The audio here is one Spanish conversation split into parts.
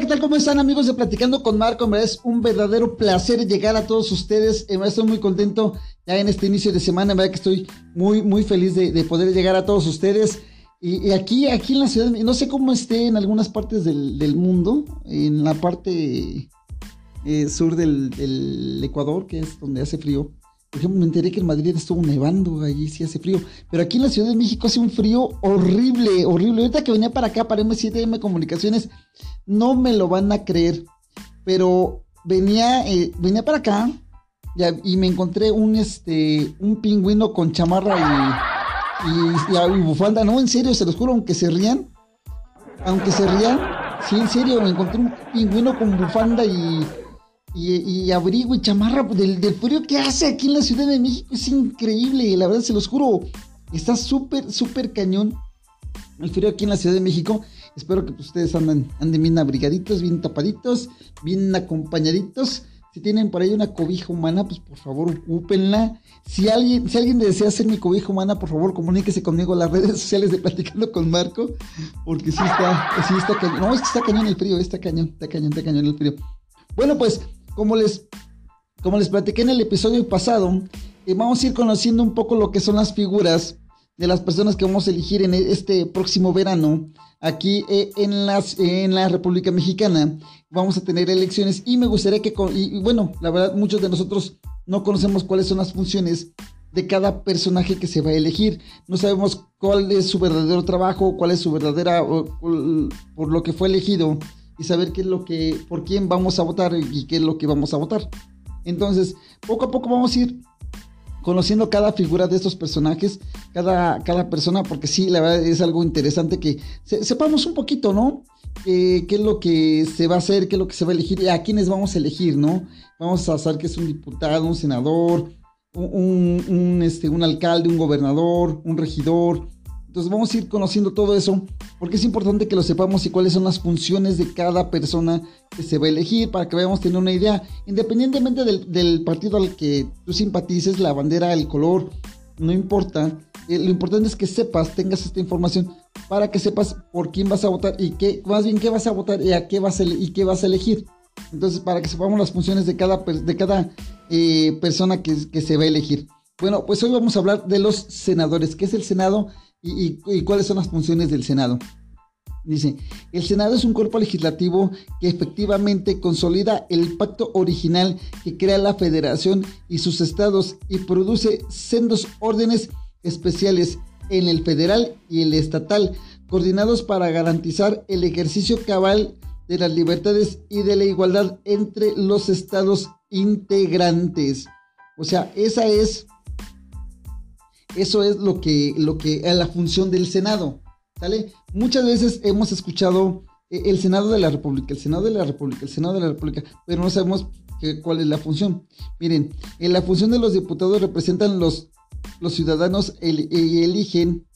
¿Qué tal? ¿Cómo están amigos de Platicando con Marco? Me es un verdadero placer llegar a todos ustedes. Me estoy muy contento ya en este inicio de semana. verdad que estoy muy, muy feliz de, poder llegar a todos ustedes. Y, aquí, aquí en la ciudad, no sé cómo esté en algunas partes del, mundo, en la parte eh, sur del Ecuador, que es donde hace frío. Por ejemplo, me enteré que en Madrid estuvo nevando, allí sí hace frío. Pero aquí en la Ciudad de México hace un frío horrible, horrible. Ahorita que venía para acá, para M7M Comunicaciones, no me lo van a creer. Pero venía, eh, venía para acá y me encontré un, este, un pingüino con chamarra y, y, bufanda. No, en serio, se los juro, aunque se rían. Aunque se rían, sí, en serio, me encontré un pingüino con bufanda y y, abrigo y chamarra del, del, frío que hace aquí en la Ciudad de México. Es increíble, la verdad se los juro. Está súper, súper cañón el frío aquí en la Ciudad de México. Espero que ustedes anden, anden bien abrigaditos, bien tapaditos, bien acompañaditos. Si tienen por ahí una cobija humana, pues por favor ocúpenla. Si alguien, si alguien desea ser mi cobija humana, por favor comuníquese conmigo en las redes sociales de Platicando con Marco. Porque sí está, sí cañón. Está cañón el frío, está cañón, está cañón, está cañón el frío. Bueno, pues como les, como les platiqué en el episodio pasado, eh, vamos a ir conociendo un poco lo que son las figuras de las personas que vamos a elegir en este próximo verano aquí eh, en, las, en la República Mexicana. Vamos a tener elecciones y me gustaría que, y, bueno, la verdad muchos de nosotros no conocemos cuáles son las funciones de cada personaje que se va a elegir. No sabemos cuál es su verdadero trabajo, cuál es su verdadera, por lo que fue elegido y saber qué es lo que, por quién vamos a votar y qué es lo que vamos a votar. Entonces, poco a poco vamos a ir conociendo cada figura de estos personajes, cada, cada persona, porque sí, la verdad es algo interesante que sepamos un poquito, ¿no? Eh, qué es lo que se va a hacer, qué es lo que se va a elegir a quiénes vamos a elegir, ¿no? Vamos a saber que es un diputado, un senador, un, este, un alcalde, un gobernador, un regidor, entonces vamos a ir conociendo todo eso, porque es importante que lo sepamos y cuáles son las funciones de cada persona que se va a elegir para que vayamos tener una idea, independientemente del, partido al que tú simpatices, la bandera, el color, no importa. Eh, lo importante es que sepas, tengas esta información para que sepas por quién vas a votar y qué, más bien qué vas a votar y a qué vas a, y qué vas a elegir. Entonces, para que sepamos las funciones de cada, de cada eh, persona que, que se va a elegir. Bueno, pues hoy vamos a hablar de los senadores. ¿Qué es el Senado? ¿Y, cuáles son las funciones del Senado? Dice, el Senado es un cuerpo legislativo que efectivamente consolida el pacto original que crea la federación y sus estados y produce sendos órdenes especiales en el federal y el estatal, coordinados para garantizar el ejercicio cabal de las libertades y de la igualdad entre los estados integrantes. O sea, esa es eso es lo que, lo que es la función del Senado. ¿Sale? Muchas veces hemos escuchado eh, el Senado de la República, el Senado de la República, el Senado de la República, pero no sabemos cuál es la función. Miren, en la función de los diputados representan los, los ciudadanos y eligen,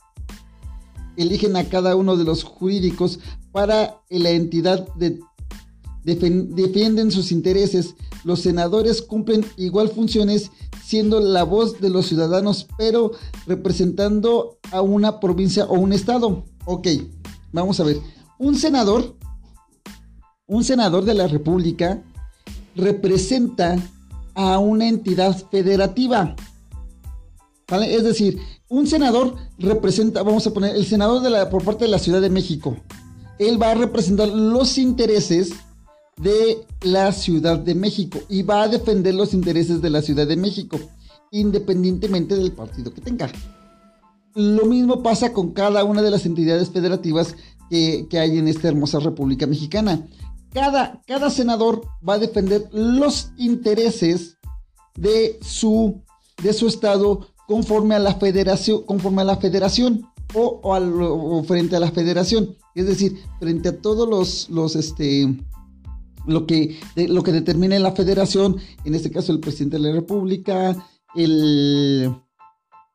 eligen a cada uno de los jurídicos para la entidad de, defienden sus intereses. Los senadores cumplen igual funciones siendo la voz de los ciudadanos, pero representando a una provincia o un estado. Ok, vamos a ver. Un senador, un senador de la República representa a una entidad federativa. ¿Vale? Es decir, un senador representa, vamos a poner, el senador de la, por parte de la Ciudad de México. Él va a representar los intereses de la Ciudad de México y va a defender los intereses de la Ciudad de México, independientemente del partido que tenga. Lo mismo pasa con cada una de las entidades federativas que, hay en esta hermosa República Mexicana. Cada, cada, senador va a defender los intereses de su, de su estado conforme a la federación, conforme a la federación o, o, frente a la federación. Es decir, frente a todos los, los, este, lo que, lo que determine la federación, en este caso el presidente de la República, el,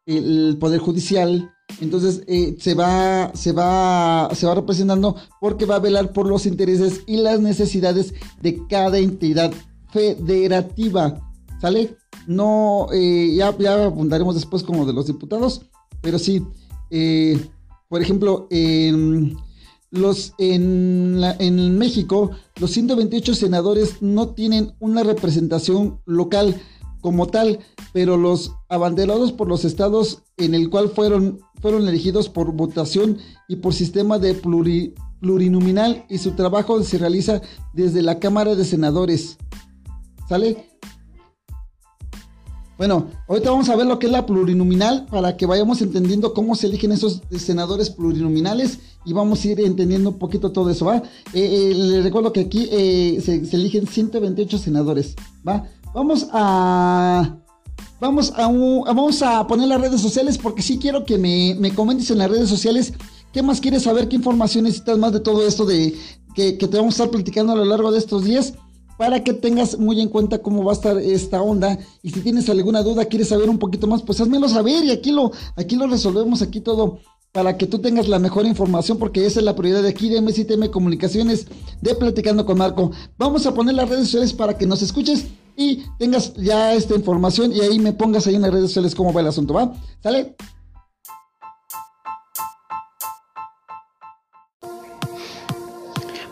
el Poder Judicial. Entonces eh, se, va, se, va, se va representando porque va a velar por los intereses y las necesidades de cada entidad federativa. ¿Sale? No, eh, ya, ya apuntaremos después como de los diputados, pero sí, eh, por ejemplo, en los, en, en México, los 128 senadores no tienen una representación local como tal, pero los abanderados por los estados en el cual fueron, fueron elegidos por votación y por sistema de plurinominal y su trabajo se realiza desde la Cámara de Senadores. ¿Sale? Bueno, ahorita vamos a ver lo que es la plurinominal para que vayamos entendiendo cómo se eligen esos senadores plurinominales y vamos a ir entendiendo un poquito todo eso, ¿va? Eh, eh, les recuerdo que aquí eh, se, eligen 128 senadores, ¿va? Vamos a... Vamos a, vamos a poner las redes sociales porque sí quiero que me, me, comentes en las redes sociales qué más quieres saber, qué información necesitas más de todo esto de que, que te vamos a estar platicando a lo largo de estos días para que tengas muy en cuenta cómo va a estar esta onda. Y si tienes alguna duda, quieres saber un poquito más, pues házmelo saber y aquí lo, aquí lo resolvemos, aquí todo para que tú tengas la mejor información, porque esa es la prioridad de aquí de MCTM Comunicaciones de Platicando con Marco. Vamos a poner las redes sociales para que nos escuches y tengas ya esta información y ahí me pongas ahí en las redes sociales cómo va el asunto, ¿va? ¿Sale?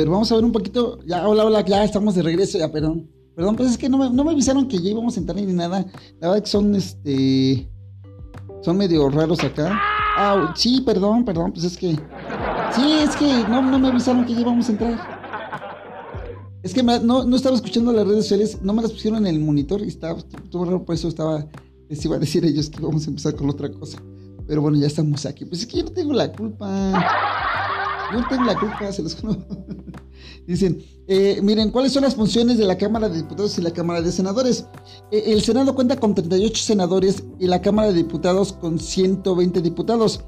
Ver, vamos a ver un poquito. Ya, hola, hola, ya estamos de regreso. Ya, perdón. Perdón, pues es que no me, no me avisaron que ya íbamos a entrar ni nada. La verdad que son, este. Son medio raros acá. Ah, sí, perdón, perdón, pues es que. Sí, es que no, no me avisaron que ya íbamos a entrar. Es que no, no, estaba escuchando las redes sociales, no me las pusieron en el monitor y estaba todo raro, por eso estaba. Les iba a decir ellos que íbamos a empezar con otra cosa. Pero bueno, ya estamos aquí. Pues es que yo no tengo la culpa. La culpa, se los. Dicen, eh, miren, ¿cuáles son las funciones de la Cámara de Diputados y la Cámara de Senadores? Eh, el Senado cuenta con 38 senadores y la Cámara de Diputados con 120 diputados.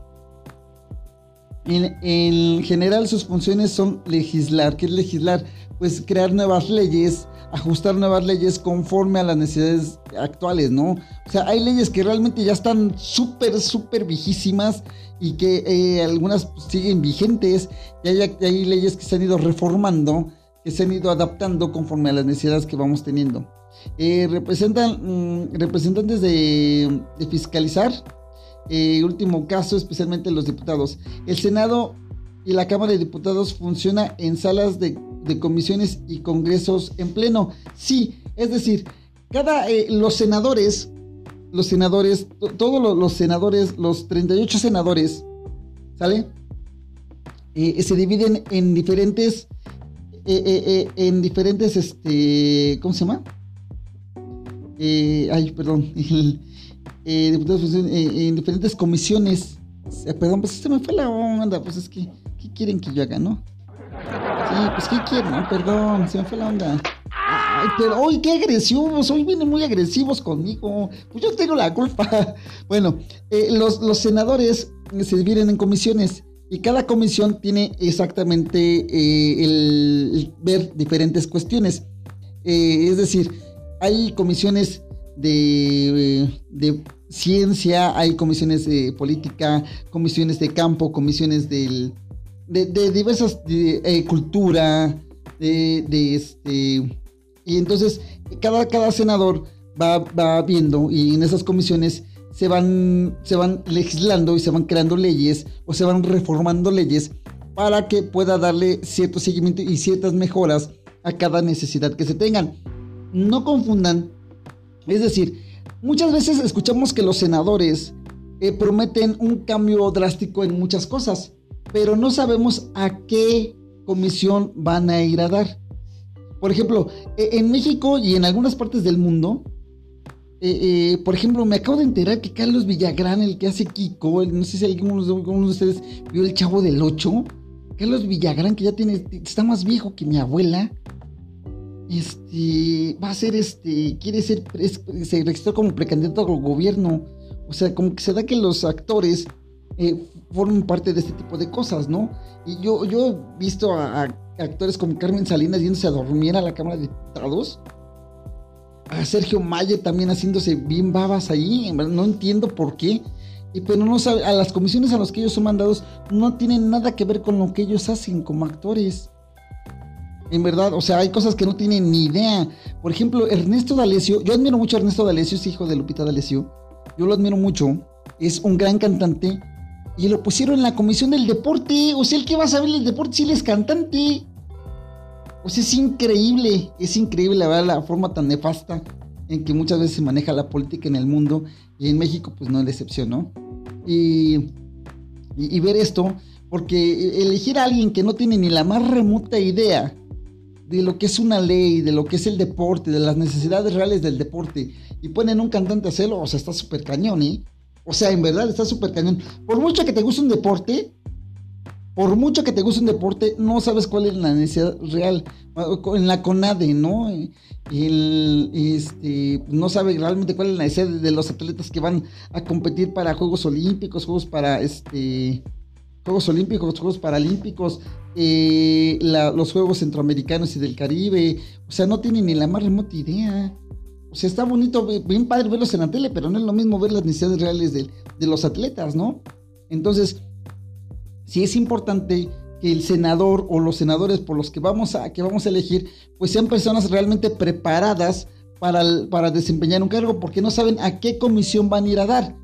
En, en general sus funciones son legislar. ¿Qué es legislar? Pues crear nuevas leyes, ajustar nuevas leyes conforme a las necesidades actuales, ¿no? O sea, hay leyes que realmente ya están súper, súper viejísimas y que eh, algunas siguen vigentes y hay, leyes que se han ido reformando, que se han ido adaptando conforme a las necesidades que vamos teniendo. Eh, representan mm, representantes de, fiscalizar, eh, último caso, especialmente los diputados. El Senado y la Cámara de Diputados funciona en salas de, comisiones y congresos en pleno. Sí, es decir, cada eh, los senadores, los senadores, todos los, senadores, los 38 senadores, ¿sale? Eh, se dividen en diferentes, en diferentes, este, ¿cómo se llama? ay, perdón, diputados en diferentes comisiones. Perdón, pues se me fue la onda, pues es que ¿Qué quieren que yo haga, no? Sí, pues ¿qué quieren? perdón, se me fue la onda. Ay, pero hoy qué agresivos, hoy vienen muy agresivos conmigo. Pues yo tengo la culpa. Bueno, eh, los, senadores se dividen en comisiones y cada comisión tiene exactamente eh, el, ver diferentes cuestiones. Eh, es decir, hay comisiones de, de, ciencia, hay comisiones de política, comisiones de campo, comisiones del, de, diversas eh, cultura, de, este, y entonces cada, cada senador va, va, viendo y en esas comisiones se van, se van legislando y se van creando leyes o se van reformando leyes para que pueda darle cierto seguimiento y ciertas mejoras a cada necesidad que se tengan. No confundan, es decir, muchas veces escuchamos que los senadores eh, prometen un cambio drástico en muchas cosas pero no sabemos a qué comisión van a ir a dar. Por ejemplo, e, en México y en algunas partes del mundo, eh, eh, por ejemplo, me acabo de enterar que Carlos Villagrán, el que hace Kiko, no sé si alguno de ustedes vio el Chavo del 8. Carlos Villagrán, que ya tiene, está más viejo que mi abuela. Este, va a ser este, quiere ser, se registró como precandidato al gobierno. O sea, como que se da que los actores eh, formen parte de este tipo de cosas, ¿no? Y yo, yo he visto a, actores como Carmen Salinas yéndose a dormir a la Cámara de Diputados. A Sergio Mayer también haciéndose bien babas ahí. No entiendo por qué. Pero no sabe, a las comisiones a las que ellos son mandados no tienen nada que ver con lo que ellos hacen como actores. En verdad, o sea, hay cosas que no tienen ni idea. Por ejemplo, Ernesto D'Alessio, yo admiro mucho a Ernesto D'Alessio, es hijo de Lupita D'Alessio. Yo lo admiro mucho. Es un gran cantante. Y lo pusieron en la comisión del deporte. O sea, el que va a saber el deporte si él es cantante. O sea, es increíble. Es increíble la verdad la forma tan nefasta en que muchas veces se maneja la política en el mundo. Y en México, pues no es la excepción, ¿no? Y, y ver esto. Porque elegir a alguien que no tiene ni la más remota idea de lo que es una ley, de lo que es el deporte, de las necesidades reales del deporte, y ponen un cantante a hacerlo, o sea, está súper cañón, ¿eh? O sea, en verdad está súper cañón. Por mucho que te guste un deporte, por mucho que te guste un deporte, no sabes cuál es la necesidad real. En la CONADE, ¿no? El, este, no sabe realmente cuál es la necesidad de los atletas que van a competir para Juegos Olímpicos, Juegos para este. Juegos Olímpicos, Juegos Paralímpicos, eh, los Juegos Centroamericanos y del Caribe. O sea, no tienen ni la más remota idea. O sea, está bonito, bien padre verlos en la tele, pero no es lo mismo ver las necesidades reales de, los atletas, ¿no? Entonces, sí es importante que el senador o los senadores por los que vamos a, que vamos a elegir, pues sean personas realmente preparadas para, para desempeñar un cargo, porque no saben a qué comisión van a ir a dar.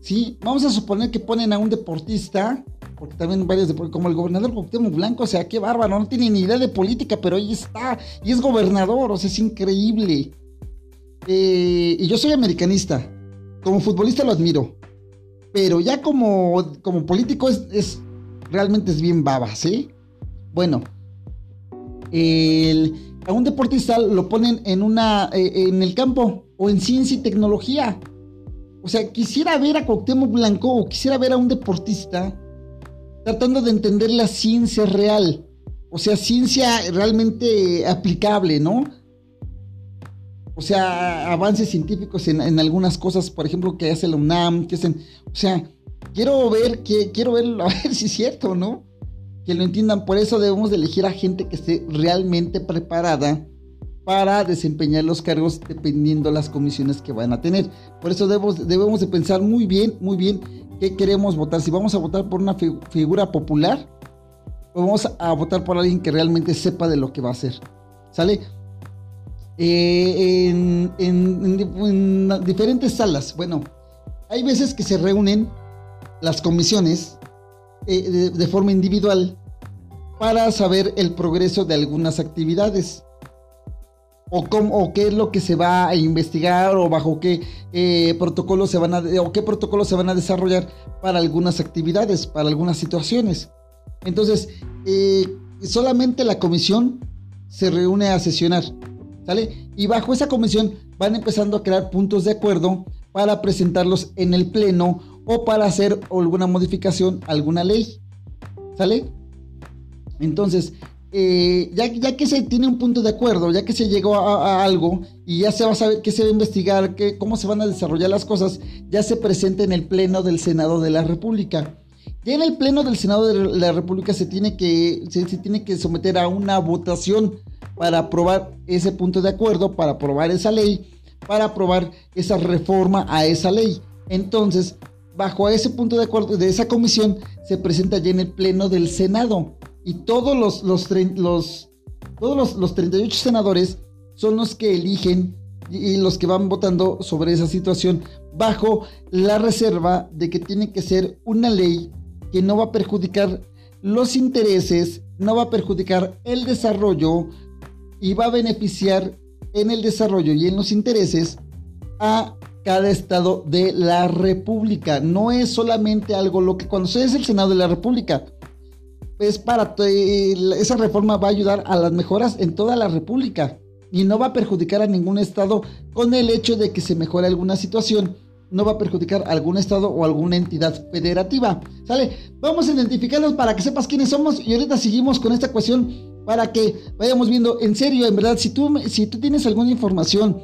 ¿Sí? Vamos a suponer que ponen a un deportista, porque también varios deportistas, como el gobernador Cuauhtémoc Blanco, o sea, qué bárbaro, no tiene ni idea de política, pero ahí está, y es gobernador, o sea, es increíble. Eh, y yo soy americanista. Como futbolista lo admiro. Pero ya como, como político es, realmente es bien baba, ¿sí? Bueno, a un deportista lo ponen en, una, eh, en el campo o en ciencia y tecnología. O sea, quisiera ver a Cuauhtémoc Blanco o quisiera ver a un deportista tratando de entender la ciencia real. O sea, ciencia realmente aplicable, ¿no? O sea, avances científicos en, algunas cosas, por ejemplo, que hace la UNAM, que hacen. O sea, quiero ver, que, quiero ver, a ver si es cierto, ¿no? Que lo entiendan. Por eso debemos de elegir a gente que esté realmente preparada para desempeñar los cargos dependiendo las comisiones que van a tener. Por eso debemos, debemos de pensar muy bien, muy bien qué queremos votar. Si vamos a votar por una figura popular o vamos a votar por alguien que realmente sepa de lo que va a hacer. ¿Sale? Eh, en, diferentes salas. Bueno, hay veces que se reúnen las comisiones eh, de, forma individual para saber el progreso de algunas actividades. O, cómo, qué es lo que se va a investigar o bajo qué eh, protocolos se van a o qué protocolos se van a desarrollar para algunas actividades, para algunas situaciones. Entonces, solamente la comisión se reúne a sesionar y bajo esa comisión van empezando a crear puntos de acuerdo para presentarlos en el pleno o para hacer alguna modificación alguna ley, ¿sale? Entonces, eh, ya, que se tiene un punto de acuerdo, ya que se llegó a, algo y ya se va a saber qué se va a investigar, qué, cómo se van a desarrollar las cosas, ya se presenta en el Pleno del Senado de la República. Ya en el Pleno del Senado de la República se tiene que, se tiene que someter a una votación para aprobar ese punto de acuerdo, para aprobar esa ley, para aprobar esa reforma a esa ley. Entonces, bajo ese punto de acuerdo de esa comisión, se presenta ya en el Pleno del Senado. Y todos los, los, los todos los, 38 senadores son los que eligen y los que van votando sobre esa situación bajo la reserva de que tiene que ser una ley que no va a perjudicar los intereses, no va a perjudicar el desarrollo, y va a beneficiar en el desarrollo y en los intereses a cada estado de la República. No es solamente algo lo que cuando se es el Senado de la República, es para esa reforma va a ayudar a las mejoras en toda la República y no va a perjudicar a ningún estado con el hecho de que se mejore alguna situación. No va a perjudicar a algún estado o alguna entidad federativa. ¿Sale? Vamos a identificarlos para que sepas quiénes somos y ahorita seguimos con esta cuestión para que vayamos viendo en serio, en verdad, si tú, si tú tienes alguna información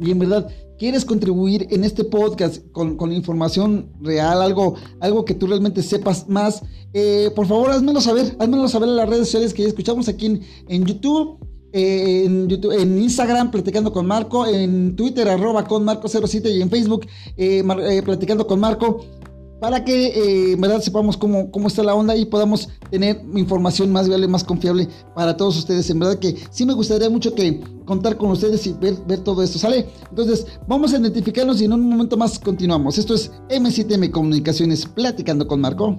y en verdad quieres contribuir en este podcast con, información real, algo, algo que tú realmente sepas más, eh, por favor házmelo saber, házmelo saber en las redes sociales que ya escuchamos aquí en, YouTube. Eh, en, YouTube, en Instagram, platicando con Marco, en Twitter, arroba con Marco07 y en Facebook, eh, platicando con Marco para que eh, en verdad sepamos cómo, cómo está la onda y podamos tener información más viable, más confiable para todos ustedes. En verdad que sí me gustaría mucho que contar con ustedes y ver, ver todo esto, ¿sale? Entonces, vamos a identificarnos y en un momento más continuamos. Esto es M7M Comunicaciones, platicando con Marco.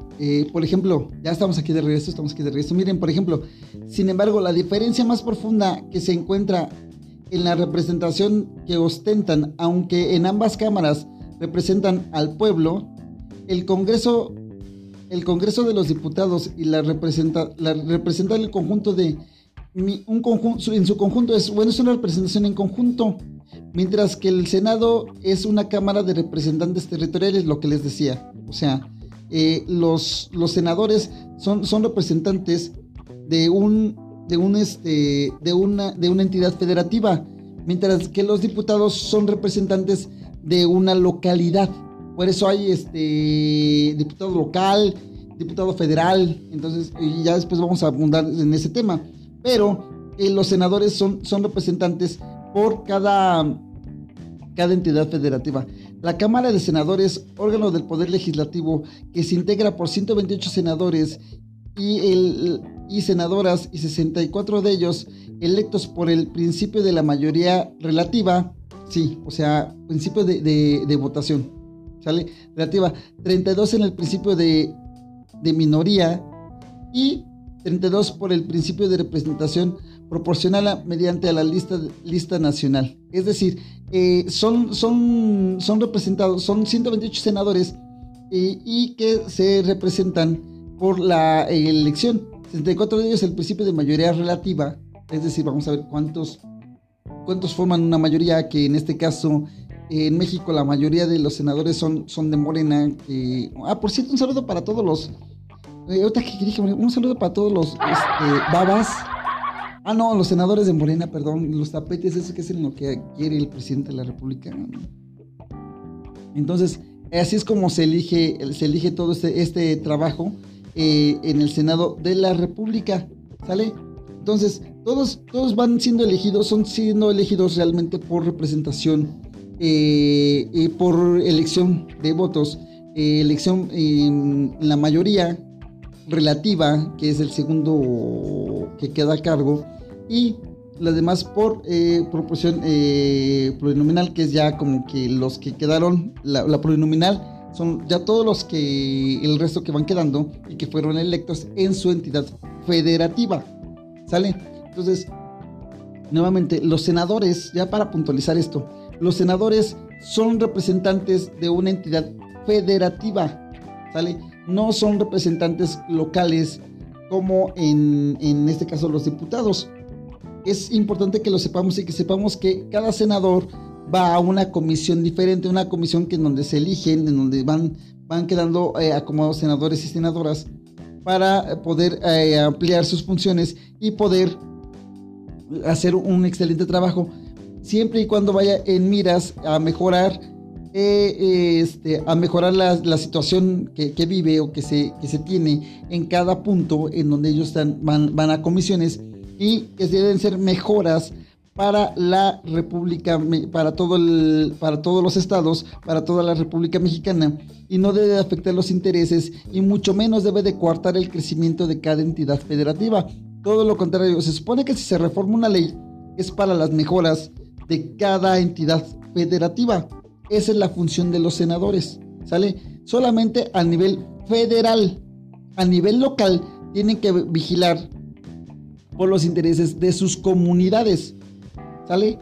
eh, por ejemplo, ya estamos aquí de regreso, estamos aquí de regreso. Miren, por ejemplo, sin embargo, la diferencia más profunda que se encuentra en la representación que ostentan, aunque en ambas cámaras representan al pueblo, el Congreso, el Congreso de los Diputados y la representa, la representan el conjunto de un conjunto, en su conjunto es bueno es una representación en conjunto, mientras que el Senado es una cámara de representantes territoriales, lo que les decía, o sea eh, los, los senadores son, son representantes de un de un este de una de una entidad federativa, mientras que los diputados son representantes de una localidad. Por eso hay este diputado local, diputado federal, entonces ya después vamos a abundar en ese tema. Pero eh, los senadores son, son representantes por cada, cada entidad federativa. La Cámara de Senadores, órgano del Poder Legislativo, que se integra por 128 senadores y, el, y senadoras y 64 de ellos electos por el principio de la mayoría relativa, sí, o sea, principio de, votación, ¿sale? Relativa, 32 en el principio de, minoría y 32 por el principio de representación proporcional mediante la lista nacional. Es decir, eh, son, son, son representados, son 128 senadores eh, y que se representan por la elección. 64 de ellos el principio de mayoría relativa, es decir, vamos a ver cuántos, cuántos forman una mayoría, que en este caso en México la mayoría de los senadores son, son de Morena. ah, por cierto, un saludo para todos los... Eh, un saludo para todos los este, babas Ah, no, los senadores de Morena, perdón, los tapetes, eso que es lo que quiere el presidente de la República. Entonces, así es como se elige, se elige todo este, este trabajo eh, en el Senado de la República, ¿sale? Entonces, todos, todos van siendo elegidos, son siendo elegidos realmente por representación, eh, eh, por elección de votos, elección en la mayoría relativa, que es el segundo que queda a cargo, y las demás por eh, proporción eh, plurinominal, que es ya como que los que quedaron, la, la, plurinominal, son ya todos los que, el resto que van quedando y que fueron electos en su entidad federativa. ¿Sale? Entonces, nuevamente, los senadores, ya para puntualizar esto, los senadores son representantes de una entidad federativa. ¿Sale? No son representantes locales como en, este caso los diputados. Es importante que lo sepamos y que sepamos que cada senador va a una comisión diferente, una comisión que en donde se eligen, en donde van, van quedando eh, acomodados senadores y senadoras para poder eh, ampliar sus funciones y poder hacer un excelente trabajo, siempre y cuando vaya en miras a mejorar eh, este, a mejorar la, situación que, vive o que se, tiene en cada punto en donde ellos están, van, van a comisiones y que deben ser mejoras para la República, para, todo el, para todos los estados, para toda la República Mexicana, y no debe afectar los intereses y mucho menos debe de coartar el crecimiento de cada entidad federativa. Todo lo contrario, se supone que si se reforma una ley es para las mejoras de cada entidad federativa. Esa es la función de los senadores, ¿sale? Solamente a nivel federal, a nivel local, tienen que vigilar por los intereses de sus comunidades. ¿Sale?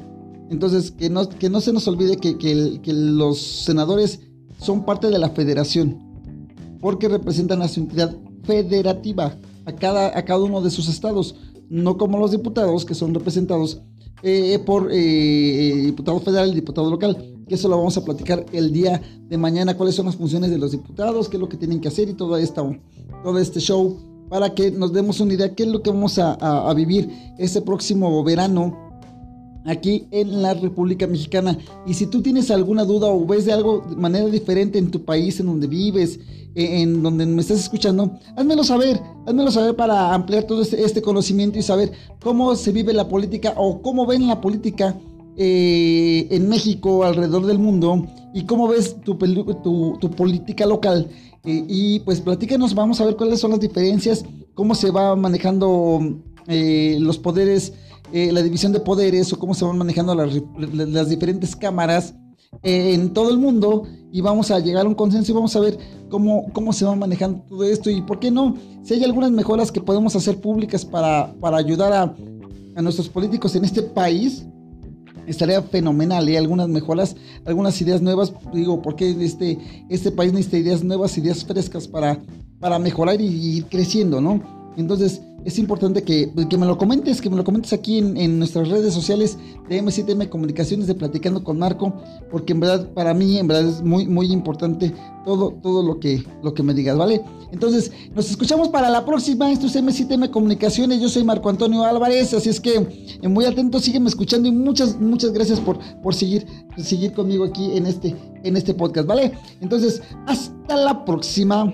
Entonces, que no, que no se nos olvide que, los senadores son parte de la federación, porque representan a su entidad federativa, a cada, a cada uno de sus estados, no como los diputados que son representados eh, por eh, diputado federal y diputado local, que eso lo vamos a platicar el día de mañana, cuáles son las funciones de los diputados, qué es lo que tienen que hacer y todo este show, para que nos demos una idea qué es lo que vamos a, a vivir este próximo verano aquí en la República Mexicana. Y si tú tienes alguna duda o ves de algo de manera diferente en tu país, en donde vives, e, en donde me estás escuchando, házmelo saber, házmelo saber para ampliar todo este, este, conocimiento y saber cómo se vive la política o cómo ven la política eh, en México, alrededor del mundo, y cómo ves tu, tu, política local. Eh, y pues platícanos, vamos a ver cuáles son las diferencias, cómo se va manejando eh, los poderes eh, la división de poderes o cómo se van manejando las, diferentes cámaras eh, en todo el mundo y vamos a llegar a un consenso y vamos a ver cómo, cómo se va manejando todo esto y por qué no, si hay algunas mejoras que podemos hacer públicas para, para ayudar a, nuestros políticos en este país, estaría fenomenal y ¿eh? algunas mejoras, algunas ideas nuevas, digo, porque este, este país necesita ideas nuevas, ideas frescas para, para mejorar y, y ir creciendo, ¿no? Entonces, es importante que, me lo comentes, que me lo comentes aquí en, nuestras redes sociales de M7M Comunicaciones de Platicando con Marco, porque en verdad, para mí, en verdad es muy, muy importante todo, todo lo que, lo que me digas, ¿vale? Entonces, nos escuchamos para la próxima. Esto es M7M Comunicaciones. Yo soy Marco Antonio Álvarez, así es que eh, muy atento, sígueme escuchando y muchas, muchas gracias por, por seguir, seguir conmigo aquí en este, en este podcast, ¿vale? Entonces, hasta la próxima.